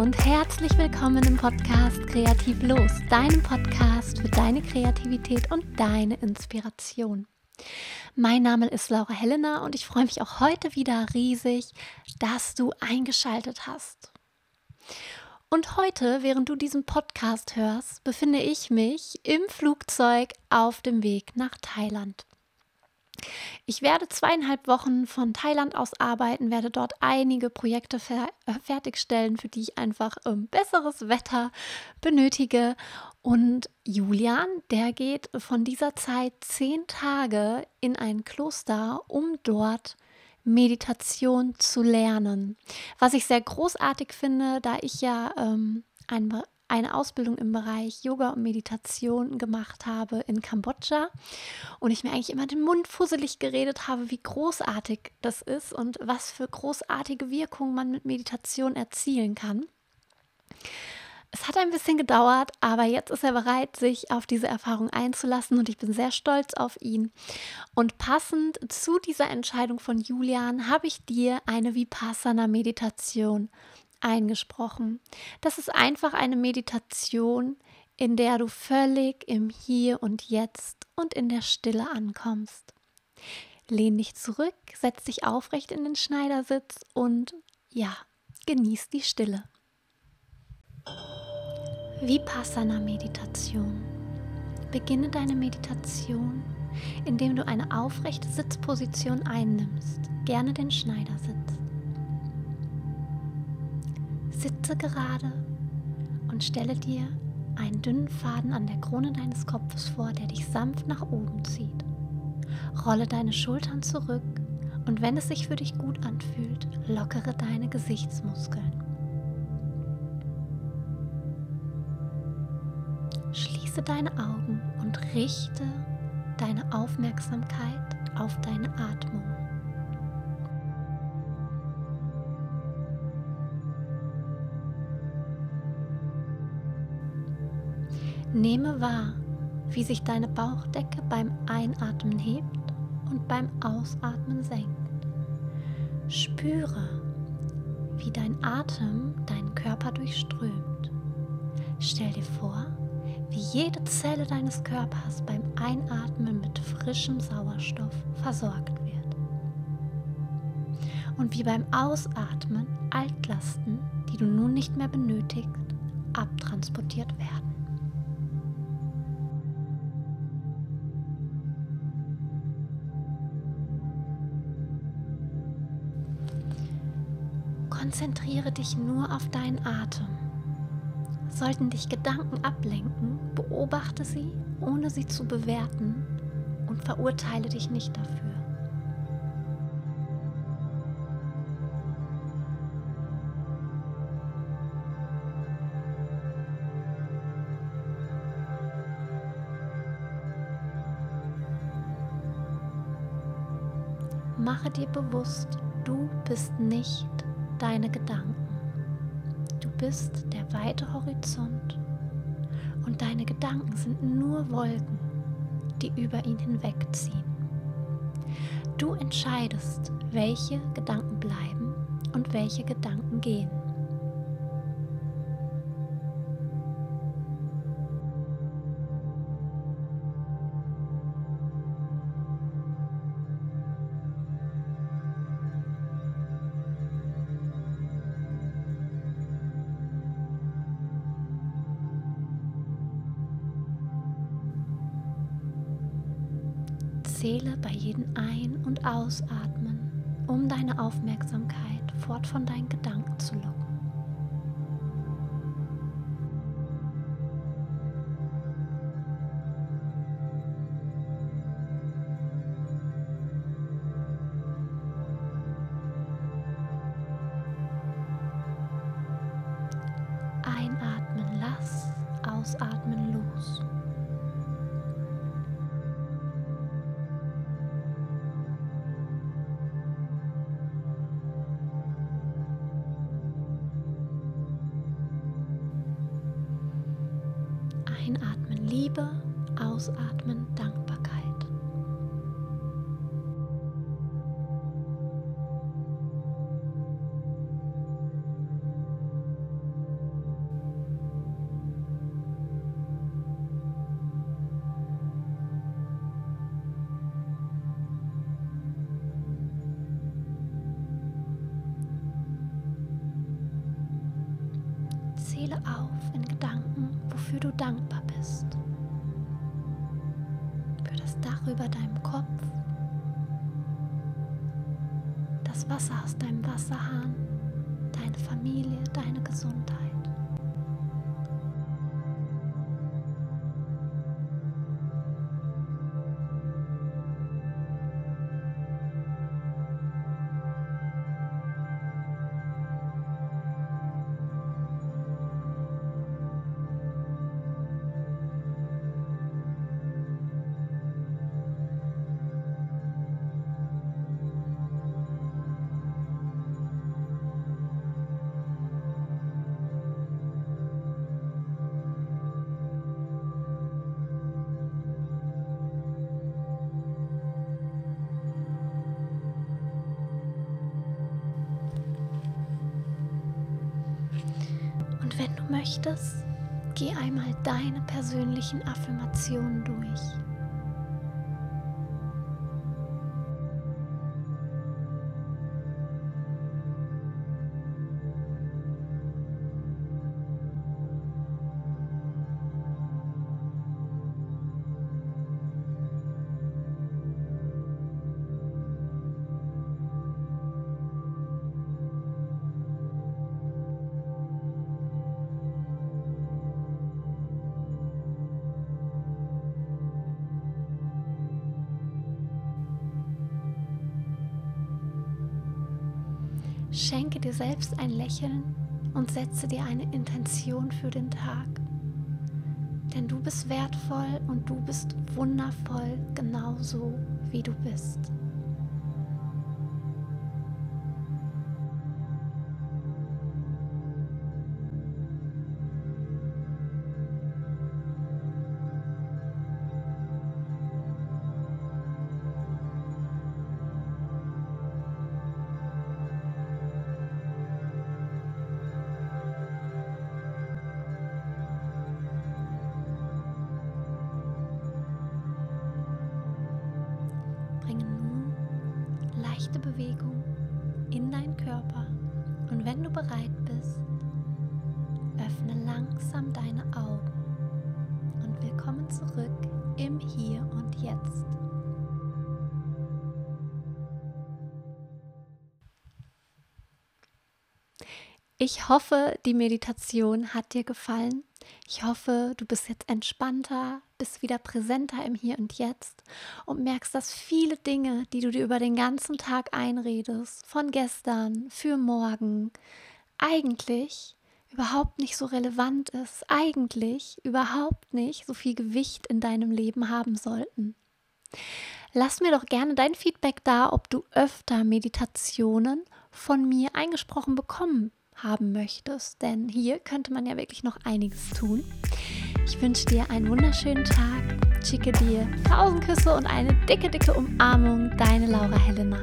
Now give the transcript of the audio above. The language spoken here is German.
und herzlich willkommen im Podcast Kreativ Los, deinem Podcast für deine Kreativität und deine Inspiration. Mein Name ist Laura Helena und ich freue mich auch heute wieder riesig, dass du eingeschaltet hast. Und heute, während du diesen Podcast hörst, befinde ich mich im Flugzeug auf dem Weg nach Thailand. Ich werde zweieinhalb Wochen von Thailand aus arbeiten, werde dort einige Projekte fer äh, fertigstellen, für die ich einfach ähm, besseres Wetter benötige. Und Julian, der geht von dieser Zeit zehn Tage in ein Kloster, um dort Meditation zu lernen. Was ich sehr großartig finde, da ich ja ähm, ein eine Ausbildung im Bereich Yoga und Meditation gemacht habe in Kambodscha und ich mir eigentlich immer den Mund fusselig geredet habe, wie großartig das ist und was für großartige Wirkungen man mit Meditation erzielen kann. Es hat ein bisschen gedauert, aber jetzt ist er bereit, sich auf diese Erfahrung einzulassen und ich bin sehr stolz auf ihn. Und passend zu dieser Entscheidung von Julian habe ich dir eine Vipassana-Meditation eingesprochen. Das ist einfach eine Meditation, in der du völlig im Hier und Jetzt und in der Stille ankommst. Lehn dich zurück, setz dich aufrecht in den Schneidersitz und ja, genieß die Stille. Vipassana-Meditation. Beginne deine Meditation, indem du eine aufrechte Sitzposition einnimmst, gerne den Schneidersitz. Sitze gerade und stelle dir einen dünnen Faden an der Krone deines Kopfes vor, der dich sanft nach oben zieht. Rolle deine Schultern zurück und wenn es sich für dich gut anfühlt, lockere deine Gesichtsmuskeln. Schließe deine Augen und richte deine Aufmerksamkeit auf deine Atmung. Nehme wahr, wie sich deine Bauchdecke beim Einatmen hebt und beim Ausatmen senkt. Spüre, wie dein Atem deinen Körper durchströmt. Stell dir vor, wie jede Zelle deines Körpers beim Einatmen mit frischem Sauerstoff versorgt wird. Und wie beim Ausatmen Altlasten, die du nun nicht mehr benötigst, abtransportiert werden. Konzentriere dich nur auf deinen Atem. Sollten dich Gedanken ablenken, beobachte sie, ohne sie zu bewerten und verurteile dich nicht dafür. Mache dir bewusst, du bist nicht deine Gedanken. Du bist der weite Horizont und deine Gedanken sind nur Wolken, die über ihn hinwegziehen. Du entscheidest, welche Gedanken bleiben und welche Gedanken gehen. Zähle bei jedem Ein- und Ausatmen, um deine Aufmerksamkeit fort von deinen Gedanken zu locken. Einatmen Liebe, ausatmen Dankbarkeit. Zähle auf in Gedanken, wofür du dankbar bist. Für das Dach über deinem Kopf, das Wasser aus deinem Wasserhahn, deine Familie, deine Gesundheit. Möchtest, geh einmal deine persönlichen Affirmationen durch. Schenke dir selbst ein Lächeln und setze dir eine Intention für den Tag. Denn du bist wertvoll und du bist wundervoll genauso, wie du bist. Bewegung in deinen Körper. Und wenn du bereit bist, öffne langsam deine Augen. Und willkommen zurück Ich hoffe, die Meditation hat dir gefallen. Ich hoffe, du bist jetzt entspannter, bist wieder präsenter im Hier und Jetzt und merkst, dass viele Dinge, die du dir über den ganzen Tag einredest, von gestern, für morgen, eigentlich überhaupt nicht so relevant ist, eigentlich überhaupt nicht so viel Gewicht in deinem Leben haben sollten. Lass mir doch gerne dein Feedback da, ob du öfter Meditationen von mir eingesprochen bekommen haben möchtest, denn hier könnte man ja wirklich noch einiges tun. Ich wünsche dir einen wunderschönen Tag, schicke dir tausend Küsse und eine dicke, dicke Umarmung, deine Laura Helena.